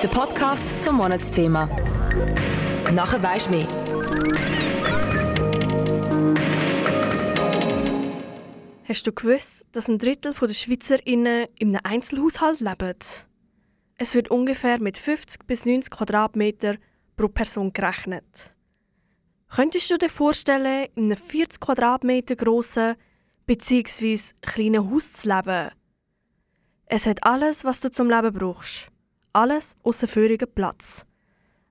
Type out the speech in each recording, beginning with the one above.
Der Podcast zum Monatsthema. Nachher weisst du mehr. Hast du gewusst, dass ein Drittel der SchweizerInnen in einem Einzelhaushalt leben? Es wird ungefähr mit 50 bis 90 Quadratmeter pro Person gerechnet. Könntest du dir vorstellen, in einem 40 Quadratmeter grossen bzw. kleinen Haus zu leben? Es hat alles, was du zum Leben brauchst. Alles außer vorigen Platz.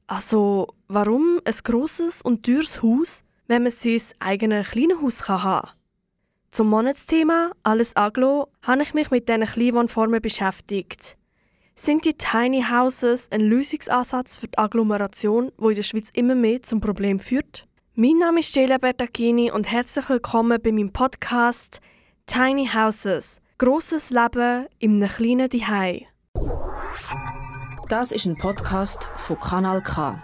Also, warum ein grosses und teures Haus, wenn man sein eigenes kleines Haus kann haben Zum Monatsthema Alles Aglo habe ich mich mit diesen Kleinwohnformen beschäftigt. Sind die Tiny Houses ein Lösungsansatz für die Agglomeration, wo in der Schweiz immer mehr zum Problem führt? Mein Name ist Stella Bertacchini und herzlich willkommen bei meinem Podcast Tiny Houses – Grosses Leben in einem kleinen Zuhause. Das ist ein Podcast von Kanal K.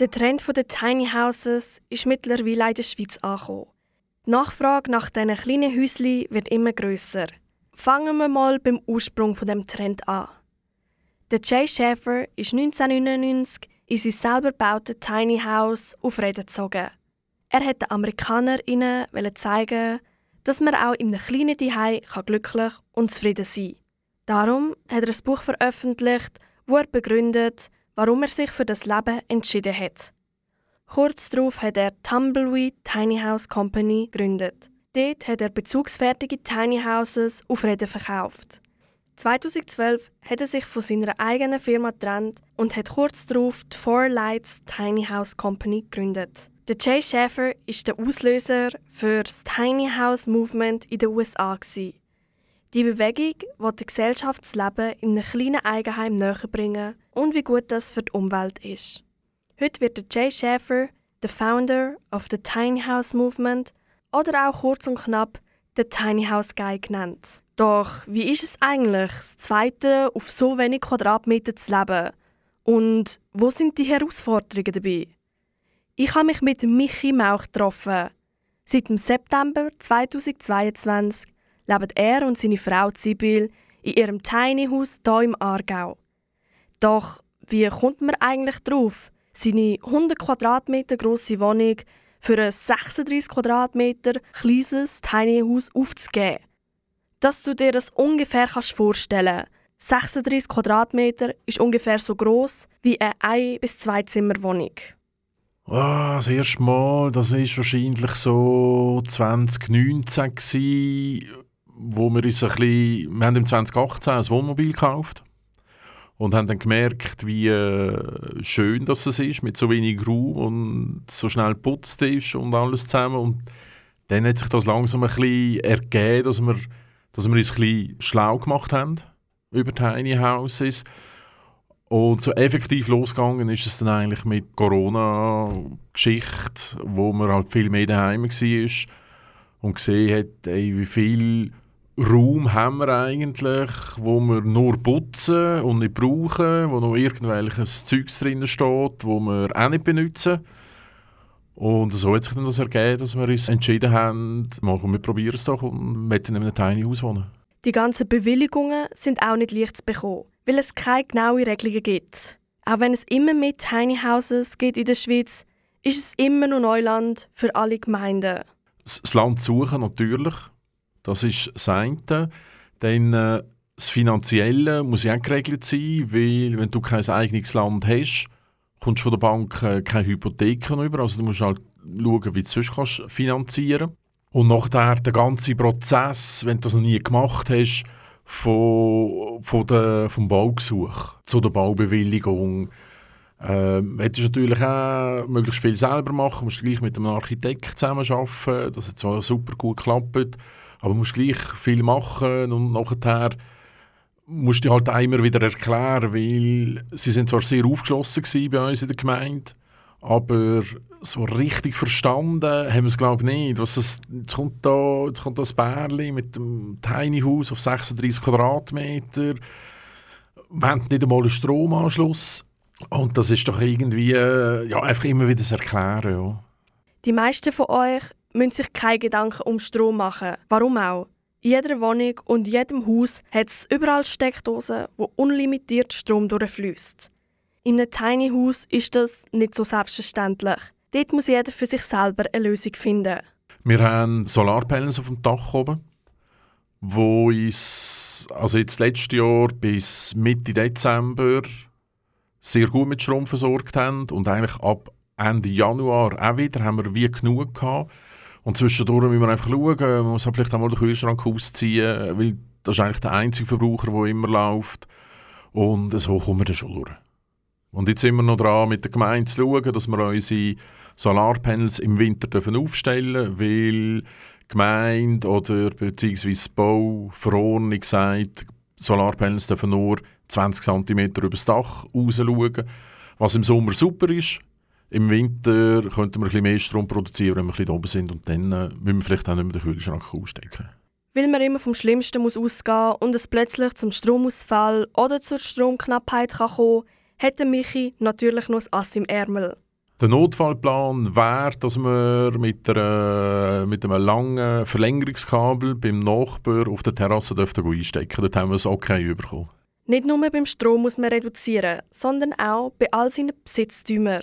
Der Trend der Tiny Houses ist mittlerweile in der Schweiz angekommen. Die Nachfrage nach diesen kleinen Häuschen wird immer grösser. Fangen wir mal beim Ursprung von dem Trend an. Der Jay Schäfer ist 1999 in sein selber gebautes Tiny House auf Reden gezogen. Er hat den AmerikanerInnen zeigen, dass man auch in einem kleinen Zuhause glücklich und zufrieden sein kann. Darum hat er ein Buch veröffentlicht, wo er begründet, warum er sich für das Leben entschieden hat. Kurz darauf hat er Tumbleweed Tiny House Company gegründet. Dort hat er bezugsfertige Tiny Houses auf Reden verkauft. 2012 hat er sich von seiner eigenen Firma getrennt und hat kurz darauf die Four Lights Tiny House Company gegründet. Der Jay Schäfer ist der Auslöser für das Tiny House Movement in den USA. Gewesen. Die Bewegung will das Gesellschaftsleben in einem kleinen Eigenheim näher bringen und wie gut das für die Umwelt ist. Heute wird Jay Schäfer der Founder of the Tiny House Movement oder auch kurz und knapp der Tiny House Guy genannt. Doch wie ist es eigentlich, das zweite auf so wenig Quadratmeter zu leben? Und wo sind die Herausforderungen dabei? Ich habe mich mit Michi Mauch getroffen. Seit dem September 2022 leben er und seine Frau Sibyl in ihrem Tiny House hier im Aargau. Doch wie kommt man eigentlich drauf, seine 100 Quadratmeter große Wohnung für ein 36 Quadratmeter kleines Tiny House aufzugeben? Dass du dir das ungefähr kannst vorstellen 36 Quadratmeter ist ungefähr so groß wie eine ein bis zwei Zimmer Wohnung. Oh, das erste Mal, das ist wahrscheinlich so 2019 gewesen, wo wir uns ein bisschen, wir haben im 2018 ein Wohnmobil gekauft und haben dann gemerkt, wie äh, schön das ist, mit so wenig Raum und so schnell geputzt ist und alles zusammen. Und dann hat sich das langsam ein bisschen ergeben, dass wir, dass wir uns ein bisschen schlau gemacht haben über Tiny Houses. Und so effektiv losgegangen ist es dann eigentlich mit Corona-Geschichte, wo man halt viel mehr daheim war und gesehen hat, ey, wie viel Raum haben wir eigentlich, wo wir nur putzen und nicht brauchen, wo noch irgendwelches Zeugs drin steht, wo wir auch nicht benutzen. Und so hat sich dann das ergeben, dass wir uns entschieden haben, mal, wir probieren es doch und möchten in einem Tiny Haus wohnen. Die ganzen Bewilligungen sind auch nicht leicht zu bekommen, weil es keine genauen Regelungen gibt. Auch wenn es immer mehr Tiny Houses gibt in der Schweiz, ist es immer noch Neuland für alle Gemeinden. Das Land suchen natürlich, das ist das eine. Dann äh, das Finanzielle muss ja auch geregelt sein, weil wenn du kein eigenes Land hast, kommst du von der Bank äh, keine Hypotheken über. Also du musst halt schauen, wie du sonst kannst finanzieren Und nachher der ganze Prozess, wenn du das noch nie gemacht hast, von, von der, vom Baugesuch zu der Baubewilligung, ähm, hättest natürlich auch möglichst viel selber machen, musst gleich mit einem Architekt zusammenarbeiten, das hat zwar super gut geklappt, aber musst gleich viel machen und nachher musst du halt immer wieder erklären, weil sie sind zwar sehr aufgeschlossen bei uns in der Gemeinde, aber so richtig verstanden haben wir es glaube ich nicht. Was es, jetzt, kommt da, jetzt kommt das Bärli mit dem Tiny House auf 36 Quadratmeter, haben nicht einmal einen Stromanschluss und das ist doch irgendwie ja, einfach immer wieder das Erklären. Ja. Die meisten von euch müssen sich keine Gedanken um Strom machen. Warum auch? In jeder Wohnung und jedem Haus hat es überall Steckdosen, wo unlimitiert Strom durchfließt. In einem Tiny House ist das nicht so selbstverständlich. Dort muss jeder für sich selber eine Lösung finden. Wir haben Solarpanels auf dem Dach oben, wo uns also jetzt letztes Jahr bis Mitte Dezember sehr gut mit Strom versorgt haben und eigentlich ab Ende Januar auch wieder haben wir wie genug gehabt. Und zwischendurch müssen wir einfach schauen, man muss halt vielleicht auch mal den Kühlschrank ausziehen, weil das ist eigentlich der einzige Verbraucher, der immer läuft. Und so kommen wir dann schon durch. Und jetzt sind wir noch dran, mit der Gemeinde zu schauen, dass wir unsere Solarpanels im Winter dürfen aufstellen dürfen, weil die Gemeinde oder beziehungsweise Bauverordnung sagt, Solarpanels dürfen nur 20 cm über das Dach raus schauen, was im Sommer super ist. Im Winter könnten wir ein bisschen mehr Strom produzieren, wenn wir ein bisschen oben sind und dann äh, müssen wir vielleicht auch nicht mehr den Kühlschrank ausstecken. Weil man immer vom Schlimmsten muss ausgehen und es plötzlich zum Stromausfall oder zur Stromknappheit kann kommen hätte Michi natürlich noch ein Ass im Ärmel. Der Notfallplan wäre, dass wir mit, einer, mit einem langen Verlängerungskabel beim Nachbar auf der Terrasse einstecken dürfen. Dort haben wir es okay bekommen. Nicht nur beim Strom muss man reduzieren, sondern auch bei all seinen Besitztümern.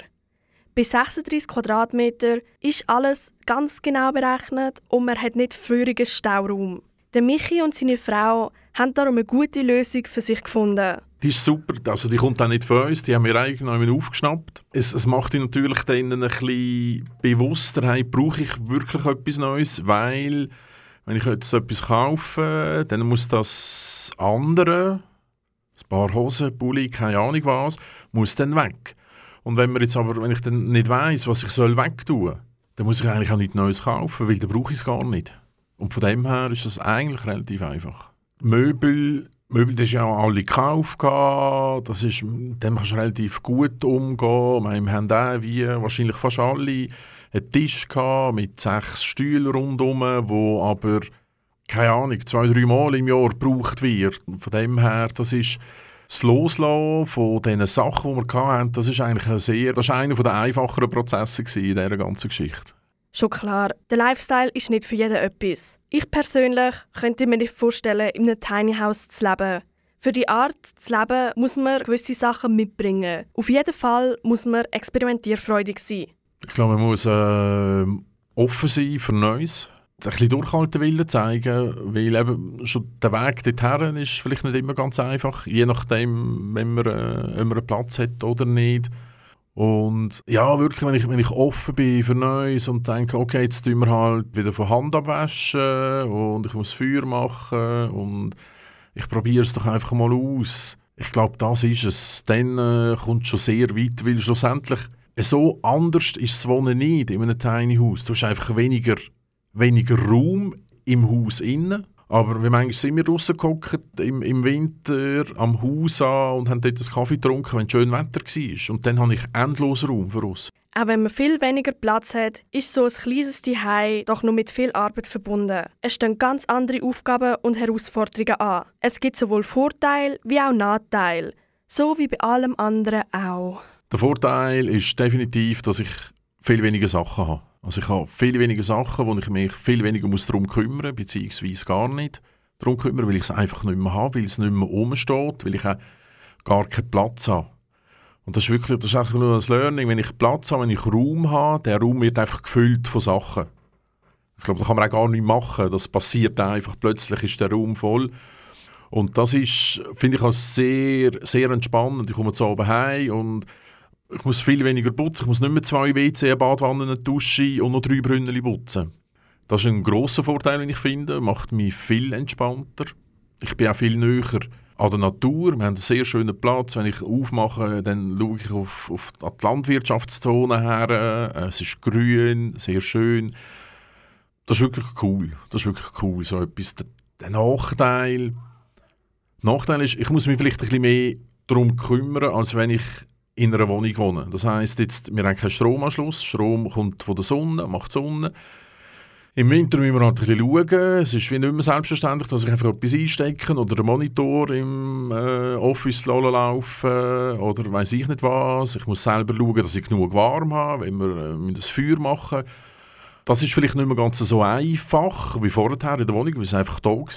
Bei 36 Quadratmeter ist alles ganz genau berechnet und man hat nicht früherigen Stauraum. Der Michi und seine Frau haben darum eine gute Lösung für sich gefunden. Die ist super, also die kommt auch nicht von uns, die haben wir eigentlich noch aufgeschnappt. Es, es macht dich natürlich dann ein bisschen bewusster, hey, brauche ich wirklich etwas Neues, weil wenn ich jetzt etwas kaufe, dann muss das andere, ein paar Hosen, Pulli, keine Ahnung was, muss dann weg. Und wenn, wir jetzt aber, wenn ich dann nicht weiss, was ich soll wegtun dann muss ich eigentlich auch nichts Neues kaufen, weil dann brauche ich es gar nicht. Und von dem her ist das eigentlich relativ einfach. Möbel, Möbel das ist ja auch alle gekauft. Das ist, dem kannst du relativ gut umgehen. Wir haben auch, wie wahrscheinlich fast alle, einen Tisch mit sechs Stühlen rundherum, wo aber, keine Ahnung, zwei, drei Mal im Jahr gebraucht wird. Von dem her, das ist das Loslassen von diesen Sachen, die wir hatten, das ist eigentlich ein sehr, das ist einer der einfacheren Prozesse in dieser ganzen Geschichte. Schon klar, der Lifestyle ist nicht für jeden etwas. Ich persönlich könnte mir nicht vorstellen, in einem Tiny House zu leben. Für die Art zu leben muss man gewisse Sachen mitbringen. Auf jeden Fall muss man experimentierfreudig sein. Ich glaube, man muss äh, offen sein für Neues ein bisschen Durchhaltewillen zeigen, weil eben schon der Weg dorthin ist vielleicht nicht immer ganz einfach, je nachdem, wenn man, äh, wenn man einen Platz hat oder nicht. Und ja, wirklich, wenn ich, wenn ich offen bin für Neues und denke, okay, jetzt tun wir halt wieder von Hand abwaschen und ich muss Feuer machen und ich probiere es doch einfach mal aus. Ich glaube, das ist es. Dann äh, kommt schon sehr weit, weil schlussendlich so anders ist das Wohnen nicht in einem Tiny House. Du hast einfach weniger weniger Raum im Haus innen. Aber wir manchmal sind wir rausgeguckt im, im Winter am Haus an und haben dort einen Kaffee getrunken, wenn es schön Wetter war. Und dann habe ich endlos Raum für uns. Auch wenn man viel weniger Platz hat, ist so ein kleines Zuhause doch noch mit viel Arbeit verbunden. Es stehen ganz andere Aufgaben und Herausforderungen an. Es gibt sowohl Vorteile wie auch Nachteile. So wie bei allem anderen auch. Der Vorteil ist definitiv, dass ich viel weniger Sachen habe. Also ich habe viel weniger Sachen, wo ich mich viel weniger muss darum kümmern muss, beziehungsweise gar nicht darum kümmern, weil ich es einfach nicht mehr habe, weil es nicht mehr rumsteht, weil ich auch gar keinen Platz habe. Und das ist wirklich das ist einfach nur ein Learning. Wenn ich Platz habe, wenn ich Raum habe, der Raum wird einfach gefüllt von Sachen. Ich glaube, da kann man auch gar nichts machen. Das passiert einfach. Plötzlich ist der Raum voll. Und das ist, finde ich, auch sehr, sehr entspannend. Ich komme zu oben heim und ich muss viel weniger putzen. Ich muss nicht mehr zwei WC, eine Badwanne, eine Dusche und noch drei Brunnen putzen. Das ist ein grosser Vorteil, den ich finde. Macht mich viel entspannter. Ich bin auch viel näher an der Natur. Wir haben einen sehr schönen Platz. Wenn ich aufmache, dann schaue ich auf, auf die Landwirtschaftszone her. Es ist grün, sehr schön. Das ist wirklich cool. Das ist wirklich cool. So etwas. Der, der Nachteil, Nachteil ist, ich muss mich vielleicht ein bisschen mehr darum kümmern, als wenn ich in einer Wohnung wohnen. Das heisst, jetzt, wir haben keinen Stromanschluss. Strom kommt von der Sonne, macht Sonne. Im Winter müssen wir halt ein bisschen schauen. Es ist wie nicht mehr selbstverständlich, dass ich einfach etwas einstecke oder einen Monitor im äh, Office laufen oder weiß ich nicht was. Ich muss selber schauen, dass ich genug warm habe, wenn wir äh, das Feuer machen Das ist vielleicht nicht mehr ganz so einfach wie vorher in der Wohnung, weil es einfach da war.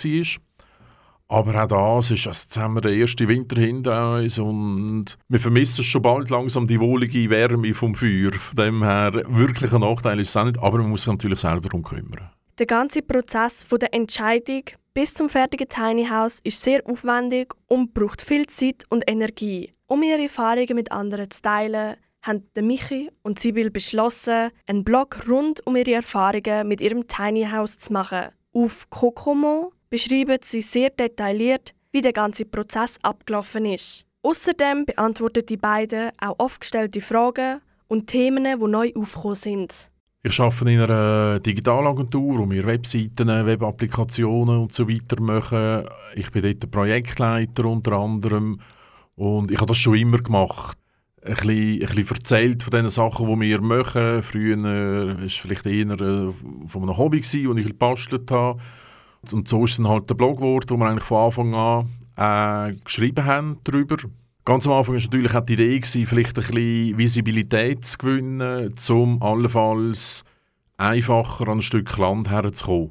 Aber auch das ist, also jetzt haben wir den ersten Winter hinter uns und wir vermissen schon bald langsam die wohlige Wärme vom Feuer. Von dem her, wirklich ein Nachteil ist es auch nicht, aber man muss sich natürlich selber darum kümmern. Der ganze Prozess von der Entscheidung bis zum fertigen Tiny House ist sehr aufwendig und braucht viel Zeit und Energie. Um ihre Erfahrungen mit anderen zu teilen, haben Michi und Sibyl beschlossen, einen Blog rund um ihre Erfahrungen mit ihrem Tiny House zu machen. Auf Kokomo beschreiben sie sehr detailliert, wie der ganze Prozess abgelaufen ist. Außerdem beantworten die beiden auch oft gestellte Fragen und Themen, die neu aufgekommen sind. Ich arbeite in einer Digitalagentur, wo wir Webseiten, Webapplikationen und so weiter machen. Ich bin dort Projektleiter unter anderem und ich habe das schon immer gemacht. Ein bisschen, ein bisschen erzählt von den Sachen, die wir machen. Früher war es vielleicht eher äh, von einem Hobby, das ich gebastelt habe. Und so ist dann halt der Blog geworden, wo wir eigentlich von Anfang an äh, geschrieben haben darüber. Ganz am Anfang war natürlich auch die Idee, gewesen, vielleicht ein bisschen Visibilität zu gewinnen, um allenfalls einfacher an ein Stück Land herzukommen.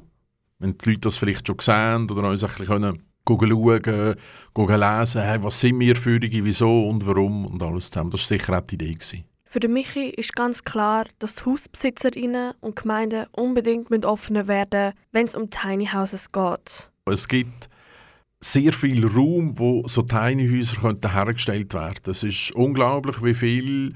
Wenn die Leute das vielleicht schon sehen oder uns ein bisschen schauen, können, lesen, hey, was sind wir für wieso und warum und alles zusammen. Das war sicher auch die Idee. Gewesen. Für den Michi ist ganz klar, dass Hausbesitzerinnen und Gemeinden unbedingt offener werden wenn es um Tiny Houses geht. Es gibt sehr viel Raum, wo so Tiny Häuser hergestellt werden. Es ist unglaublich, wie viele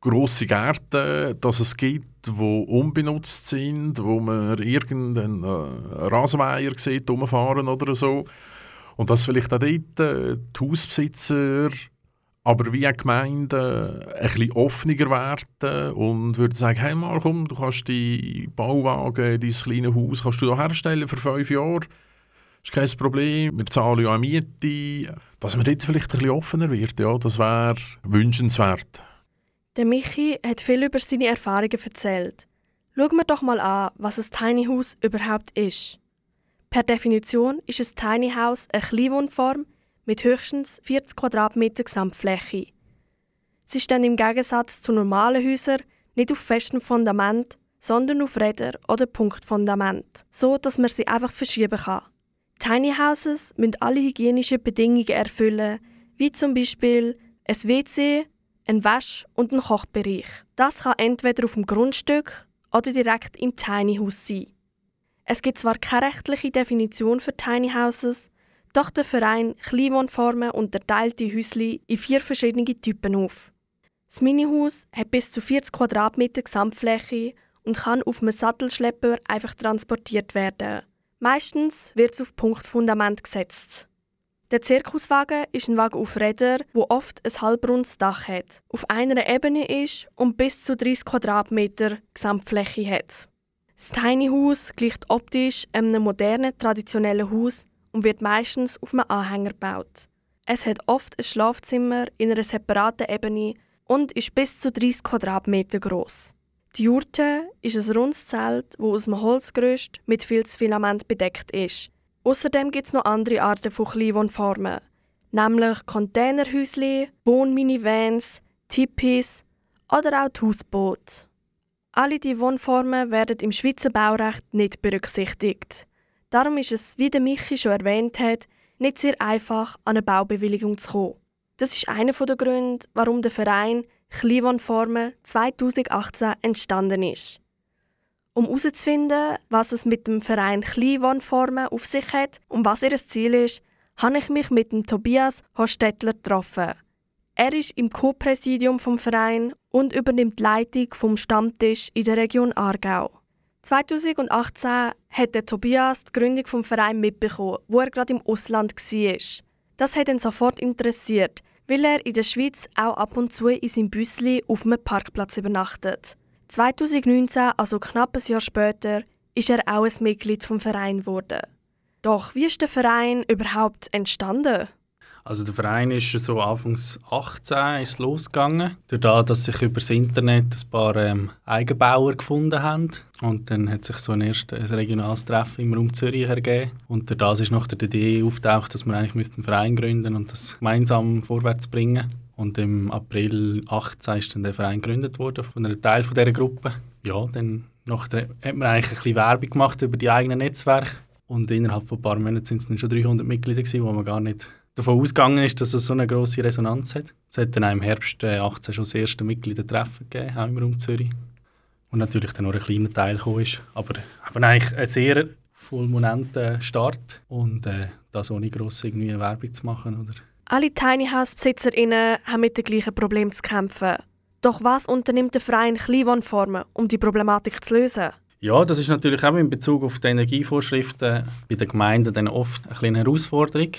grosse Gärten dass es gibt, die unbenutzt sind, wo man irgendeinen äh, Rasenmäher sieht, rumfahren oder so. Und dass vielleicht auch dort äh, die Hausbesitzer aber wie auch Gemeinden ein bisschen offener werden und würde sagen, hey mal komm, du kannst die Bauwagen, dein kleines Haus, kannst du da herstellen für fünf Jahre. Das ist kein Problem, wir zahlen ja Miete. Dass man dort vielleicht ein bisschen offener wird, ja, das wäre wünschenswert. Der Michi hat viel über seine Erfahrungen erzählt. Schauen wir doch mal an, was ein Tiny House überhaupt ist. Per Definition ist ein Tiny House eine Kleinwohnform, mit höchstens 40 Quadratmeter Gesamtfläche. Sie stehen im Gegensatz zu normalen Häusern nicht auf festem Fundament, sondern auf Räder oder Punktfundament, so dass man sie einfach verschieben kann. Tiny Houses müssen alle hygienischen Bedingungen erfüllen, wie zum Beispiel ein WC, ein Wasch- und ein Kochbereich. Das kann entweder auf dem Grundstück oder direkt im Tiny House sein. Es gibt zwar keine rechtliche Definition für Tiny Houses, doch der Verein Kleinwohnformen unterteilt die Häusli in vier verschiedene Typen auf. Das Minihaus hat bis zu 40 Quadratmeter Gesamtfläche und kann auf einem Sattelschlepper einfach transportiert werden. Meistens wird es auf Punktfundament gesetzt. Der Zirkuswagen ist ein Wagen auf Rädern, wo oft ein halbrundes Dach hat, auf einer Ebene ist und bis zu 30 Quadratmeter Gesamtfläche hat. Das Tiny House gleicht optisch einem modernen, traditionellen Haus und wird meistens auf einem Anhänger gebaut. Es hat oft ein Schlafzimmer in einer separaten Ebene und ist bis zu 30 Quadratmeter groß. Die Jurte ist ein rundes Zelt, das aus einem Holzgerüst mit Filzfilament bedeckt ist. Außerdem gibt es noch andere Arten von Kleinwohnformen, nämlich Containerhäusli, Wohnminivans, Tipis oder auch die Hausboote. Alle diese Wohnformen werden im Schweizer Baurecht nicht berücksichtigt. Darum ist es, wie der Michi schon erwähnt hat, nicht sehr einfach, an eine Baubewilligung zu kommen. Das ist einer der Gründe, warum der Verein Kleinwohnformen 2018 entstanden ist. Um herauszufinden, was es mit dem Verein Kleinwohnformen auf sich hat und was ihr Ziel ist, habe ich mich mit dem Tobias Hostettler getroffen. Er ist im Co-Präsidium vom Verein und übernimmt die Leitung vom Stammtisch in der Region Aargau. 2018 hat Tobias die Gründung des Vereins mitbekommen, wo er gerade im Ausland war. Das hat ihn sofort interessiert, weil er in der Schweiz auch ab und zu in seinem Büssli auf einem Parkplatz übernachtet. 2019, also knapp ein Jahr später, ist er auch ein Mitglied vom Verein geworden. Doch wie ist der Verein überhaupt entstanden? Also der Verein ist so anfangs 18 ist losgegangen, dadurch, dass sich über das Internet ein paar ähm, Eigenbauer gefunden haben und dann hat sich so ein erstes regionales Treffen im Raum Zürich ergeben und dadurch ist noch die Idee auftaucht, dass man eigentlich einen Verein gründen und das gemeinsam vorwärts bringen. Und im April 18 ist dann der Verein gegründet worden von einem Teil von dieser Gruppe. Ja, dann nachher hat man eigentlich ein bisschen Werbung gemacht über die eigenen Netzwerke und innerhalb von ein paar Monaten sind es dann schon 300 Mitglieder gewesen, wo man gar nicht davon ausgegangen ist, dass es so eine grosse Resonanz hat. Es hat dann auch im Herbst 2018 schon das erste Mitgliedertreffen gegeben, auch im Raum Zürich. Und natürlich dann noch ein kleiner Teil gekommen ist. Aber, aber eigentlich ein sehr fulminanter Start und äh, das ohne gross irgendwie Werbung zu machen. Oder? Alle Tiny House BesitzerInnen haben mit dem gleichen Problem zu kämpfen. Doch was unternimmt der Verein Kleinwohnformen, um die Problematik zu lösen? Ja, das ist natürlich auch in Bezug auf die Energievorschriften bei den Gemeinden dann oft eine kleine Herausforderung,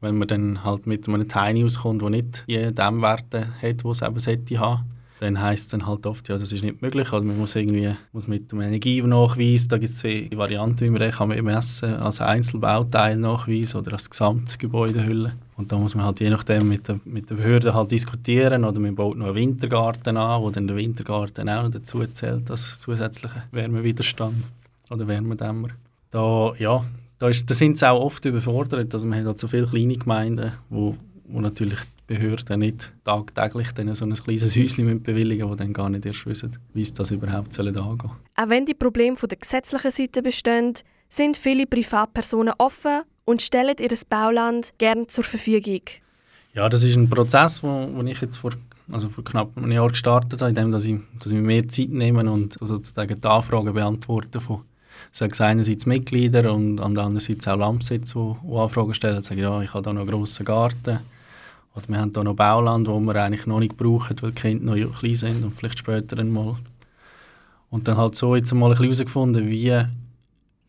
wenn man dann halt mit einem Tiny auskommt, der nicht die Dämmwerte hat, die es eben sollte haben dann heisst es dann halt oft, ja, das ist nicht möglich. Also man muss irgendwie muss mit dem Energienachweis, da gibt es zwei Varianten, wie man den kann messen kann, als Einzelbauteil nachweisen oder als Gesamtgebäudehülle. Und da muss man halt je nachdem mit der, mit der Behörde halt diskutieren oder man baut noch einen Wintergarten an, wo dann der Wintergarten auch noch dazu zählt als zusätzlicher Wärmewiderstand oder Wärmedämmer. Da, ja, da, ist, da sind sie auch oft überfordert. Also man hat halt so viele kleine Gemeinden, wo, wo natürlich Behörden nicht tagtäglich dann so ein kleines Häuschen bewilligen, wo dann gar nicht erst wissen, wie es das überhaupt soll angehen Auch wenn die Probleme von der gesetzlichen Seite bestehen, sind viele Privatpersonen offen und stellen ihr Bauland gerne zur Verfügung. Ja, das ist ein Prozess, wo, wo ich jetzt vor, also vor knapp einem Jahr gestartet habe, indem dass ich, dass ich mir mehr Zeit nehme und sozusagen die Anfragen beantworte von sagen einerseits Mitglieder und andererseits auch Landbesitzer, die, die Anfragen stellen, sagen, ja, ich habe da noch einen grossen Garten, oder wir haben hier noch Bauland, wo wir eigentlich noch nicht brauchen, weil die Kinder noch klein sind und vielleicht später einmal. Und dann halt so jetzt mal herausgefunden, wie,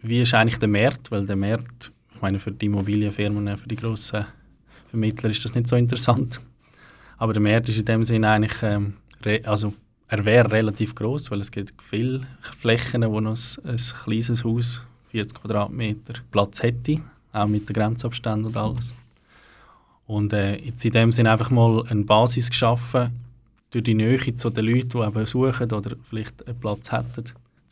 wie ist eigentlich der Markt, weil der Markt, ich meine für die Immobilienfirmen, für die grossen Vermittler ist das nicht so interessant. Aber der Markt ist in dem Sinne eigentlich, ähm, also er wäre relativ groß, weil es gibt viele Flächen, wo noch ein, ein kleines Haus, 40 Quadratmeter, Platz hätte, auch mit den Grenzabständen und alles. Und äh, jetzt in dem Sinne einfach mal eine Basis geschaffen, durch die Nähe zu den Leuten, die eben suchen oder vielleicht einen Platz hätten,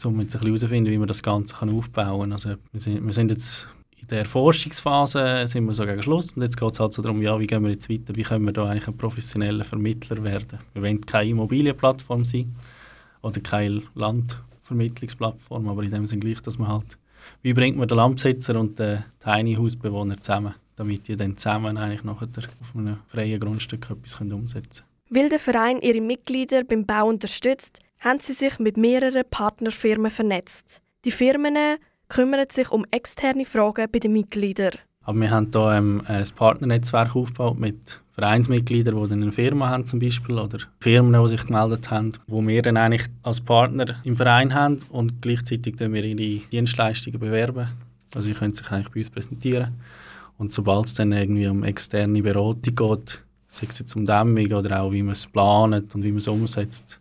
um jetzt herauszufinden, wie man das Ganze aufbauen kann. Also wir sind, wir sind jetzt der Forschungsphase, sind wir so gegen Schluss und jetzt geht es halt so darum, ja, wie gehen wir jetzt weiter, wie können wir da eigentlich ein professioneller Vermittler werden. Wir wollen keine Immobilienplattform sein oder keine Landvermittlungsplattform, aber in dem Sinne gleich, dass man halt, wie bringt man den Landbesitzer und den Tiny Hausbewohner zusammen? damit die dann zusammen eigentlich nachher auf einem freien Grundstück etwas umsetzen können. Weil der Verein ihre Mitglieder beim Bau unterstützt, haben sie sich mit mehreren Partnerfirmen vernetzt. Die Firmen kümmern sich um externe Fragen bei den Mitgliedern. Aber wir haben hier ähm, ein Partnernetzwerk aufgebaut mit Vereinsmitgliedern, die dann eine Firma haben zum Beispiel oder Firmen, die sich gemeldet haben, wo wir dann eigentlich als Partner im Verein haben und gleichzeitig wir ihre Dienstleistungen bewerben. Also sie können sich eigentlich bei uns präsentieren und sobald es dann irgendwie um externe Beratung geht, sei es jetzt um Dämmung oder auch wie man es plant und wie man es umsetzt,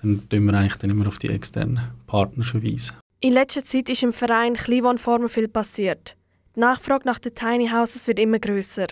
dann tun wir eigentlich dann immer auf die externen Partner verweisen. In letzter Zeit ist im Verein Kleinwohnformen viel passiert. Die Nachfrage nach den Tiny Houses wird immer grösser.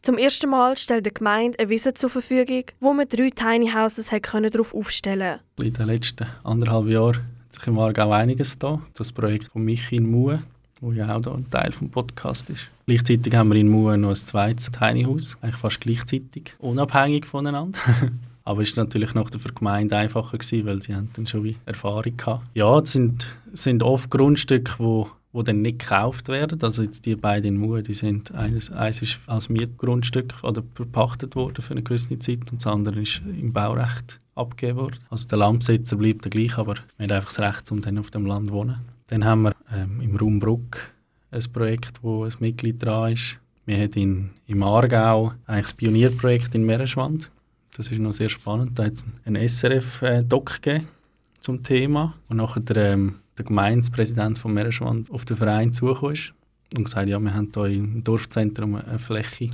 Zum ersten Mal stellt die Gemeinde eine Wiese zur Verfügung, wo man drei Tiny Houses darauf aufstellen konnte. In den letzten anderthalb Jahren hat sich im Aargau einiges da. Das Projekt von Michi in Mue, wo ja auch ein Teil des Podcasts ist. Gleichzeitig haben wir in Mue noch ein zweites Tiny House, eigentlich fast gleichzeitig, unabhängig voneinander. Aber es war natürlich noch für die Gemeinde einfacher, gewesen, weil sie dann schon wie Erfahrung hatten. Ja, es sind, sind oft Grundstücke, wo wo dann nicht gekauft werden. Also jetzt die beiden in Mue, die sind eines, eines ist als Mietgrundstück oder verpachtet worden für eine gewisse Zeit und das andere ist im Baurecht abgegeben worden. Also der Landbesitzer bleibt der gleich, aber man hat einfach das Recht, um dann auf dem Land zu wohnen. Dann haben wir ähm, im Raum Bruck ein Projekt, wo ein Mitglied dran ist. Wir haben in, im Aargau eigentlich das Pionierprojekt in Meeresschwand. Das ist noch sehr spannend. Da hat es einen SRF-Doc gegeben zum Thema. Und nachher der, ähm, der Gemeindepräsident von Meeresschwand auf den Verein zugekommen ist und gesagt, ja, wir haben hier im Dorfzentrum eine Fläche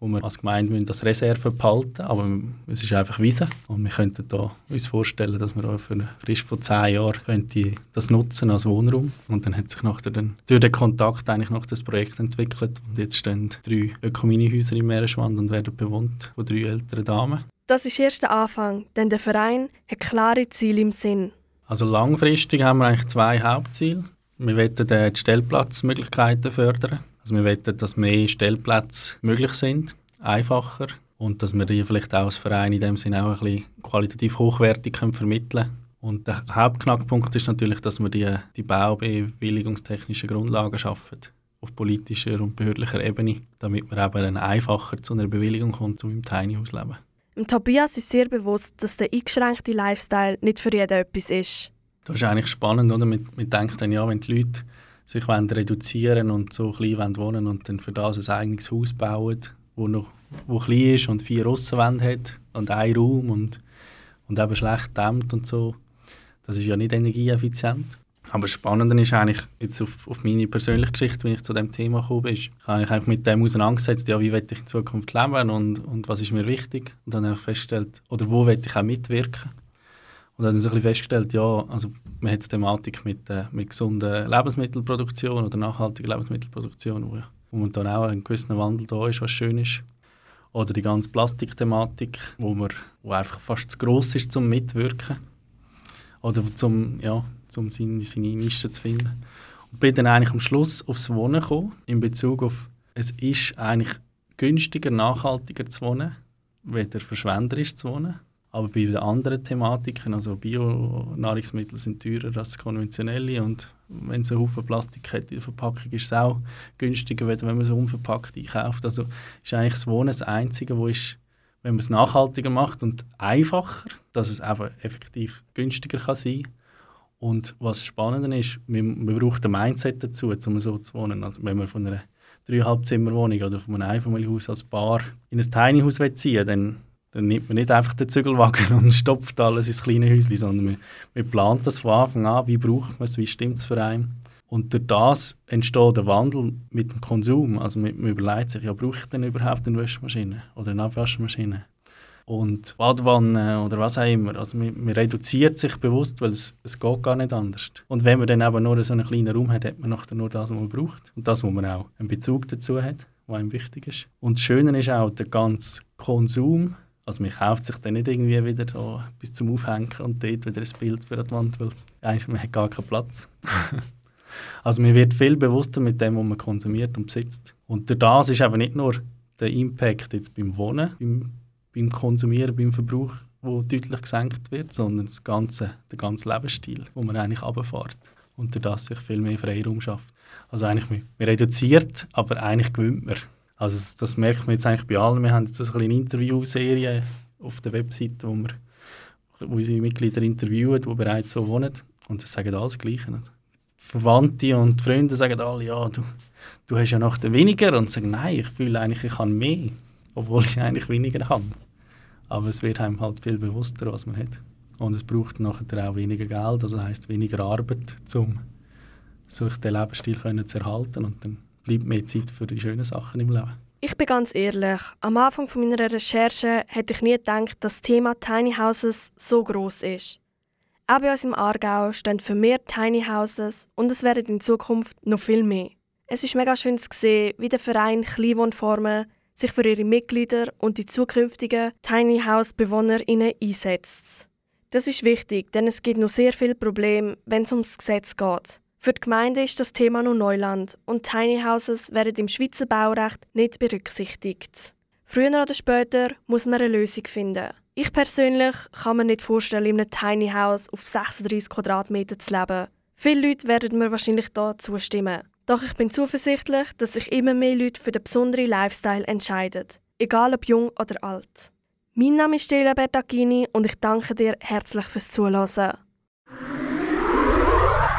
wo wir als Gemeinde das Reserve behalten aber es ist einfach Wiese und wir könnten da uns vorstellen, dass wir auch für eine Frist von zehn Jahren könnte das nutzen als Wohnraum und dann hat sich nachher dann durch den Kontakt eigentlich noch das Projekt entwickelt und jetzt stehen drei Ökominihäuser im Meeresschwand und werden bewohnt von drei älteren Damen. Das ist erst der Anfang, denn der Verein hat klare Ziele im Sinn. Also langfristig haben wir eigentlich zwei Hauptziele. Wir wollen die Stellplatzmöglichkeiten fördern also wir wollen, dass mehr Stellplätze möglich sind, einfacher und dass wir die vielleicht auch als Verein in dem Sinne auch ein bisschen qualitativ hochwertig können vermitteln können. Und der Hauptknackpunkt ist natürlich, dass wir die, die baubewilligungstechnischen Grundlagen schaffen auf politischer und behördlicher Ebene, damit man eben dann einfacher zu einer Bewilligung kommt, um im Tiny House zu leben. Dem Tobias ist sehr bewusst, dass der eingeschränkte Lifestyle nicht für jeden etwas ist. Das ist eigentlich spannend, oder? Man, man denkt dann, ja, wenn die Leute sich wollen reduzieren und so klein wohnen und dann für das ein eigenes Haus bauen, wo noch wo klein ist und vier Aussenwände hat und einen Raum und, und eben schlecht dämmt und so, das ist ja nicht energieeffizient. Aber das Spannende ist eigentlich, jetzt auf, auf meine persönliche Geschichte, wenn ich zu dem Thema gekommen bin, habe ich eigentlich mit dem auseinandergesetzt, ja, wie will ich in Zukunft leben und, und was ist mir wichtig. Und dann habe ich festgestellt, oder wo will ich auch mitwirken. Und dann habe ich so ein bisschen festgestellt, ja, also man hat die Thematik mit, äh, mit gesunder Lebensmittelproduktion oder nachhaltiger Lebensmittelproduktion, wo, wo man dann auch ein gewisser Wandel da ist, was schön ist. Oder die ganze Plastikthematik, wo, man, wo einfach fast zu gross ist zum Mitwirken. Oder zum, ja, um seine, seine Nische zu finden. Und bin dann eigentlich am Schluss aufs Wohnen gekommen, in Bezug auf, es ist eigentlich günstiger, nachhaltiger zu wohnen, weder verschwenderisch zu wohnen. Aber bei den anderen Thematiken, also Bio-Nahrungsmittel sind teurer als konventionelle und wenn es einen Haufen Plastik hat in der Verpackung, ist es auch günstiger, wenn man es unverpackt einkauft. Also ist eigentlich das Wohnen das Einzige, wo ist, wenn man es nachhaltiger macht und einfacher, dass es eben effektiv günstiger kann sein und was spannend ist, man, man braucht ein Mindset dazu, um so zu wohnen. Also wenn man von einer Dreieinhalbzimmerwohnung oder von einem Einfamilienhaus als Bar in ein Tiny House ziehen dann, dann nimmt man nicht einfach den Zügelwagen und stopft alles ins kleine Häuschen, sondern man, man plant das von Anfang an, wie braucht man es, wie stimmt es für einen. Und durch das entsteht der Wandel mit dem Konsum. Also man, man überlegt sich, ja, brauche ich denn überhaupt eine Waschmaschine oder eine Abwaschmaschine? und Badwanne oder was auch immer. Also man, man reduziert sich bewusst, weil es, es geht gar nicht anders. Und wenn man dann eben nur so einen kleinen Raum hat, hat man nachher nur das, was man braucht und das, wo man auch einen Bezug dazu hat, was einem wichtig ist. Und das Schöne ist auch der ganze Konsum. Also man kauft sich dann nicht irgendwie wieder so bis zum Aufhängen und dort wieder ein Bild für die Wand, weil eigentlich man hat gar keinen Platz. also man wird viel bewusster mit dem, was man konsumiert und besitzt. Und das ist eben nicht nur der Impact jetzt beim Wohnen, beim beim Konsumieren, beim Verbrauch, wo deutlich gesenkt wird, sondern das ganze, der ganze Lebensstil, wo man eigentlich runterfährt und dadurch sich viel mehr Freiraum schafft. Also eigentlich, man, man reduziert, aber eigentlich gewinnt man. Also das, das merkt man jetzt eigentlich bei allen. Wir haben jetzt eine kleine Interviewserie auf der Webseite, wo wir wo unsere Mitglieder interviewen, die bereits so wohnen. Und sie sagen alles Gleiche. Verwandte und Freunde sagen alle, ja, du, du hast ja noch weniger. Und sagen, nein, ich fühle eigentlich, ich habe mehr obwohl ich eigentlich weniger habe. Aber es wird einem halt viel bewusster, was man hat. Und es braucht nachher auch weniger Geld, also heißt weniger Arbeit, um sich den Lebensstil zu erhalten. Und dann bleibt mehr Zeit für die schönen Sachen im Leben. Ich bin ganz ehrlich, am Anfang meiner Recherche hätte ich nie gedacht, dass das Thema Tiny Houses so groß ist. Auch bei uns im Aargau stehen vermehrt Tiny Houses und es werden in Zukunft noch viel mehr. Es ist mega schön zu sehen, wie der Verein Kleinwohnformen sich für ihre Mitglieder und die zukünftigen Tiny House BewohnerInnen einsetzt. Das ist wichtig, denn es gibt noch sehr viele Probleme, wenn es ums Gesetz geht. Für die Gemeinde ist das Thema noch Neuland und Tiny Houses werden im Schweizer Baurecht nicht berücksichtigt. Früher oder später muss man eine Lösung finden. Ich persönlich kann mir nicht vorstellen, in einem Tiny House auf 36 Quadratmeter zu leben. Viele Leute werden mir wahrscheinlich da zustimmen. Doch ich bin zuversichtlich, dass sich immer mehr Leute für den besonderen Lifestyle entscheiden, egal ob jung oder alt. Mein Name ist Stella Bertagini und ich danke dir herzlich fürs Zuhören.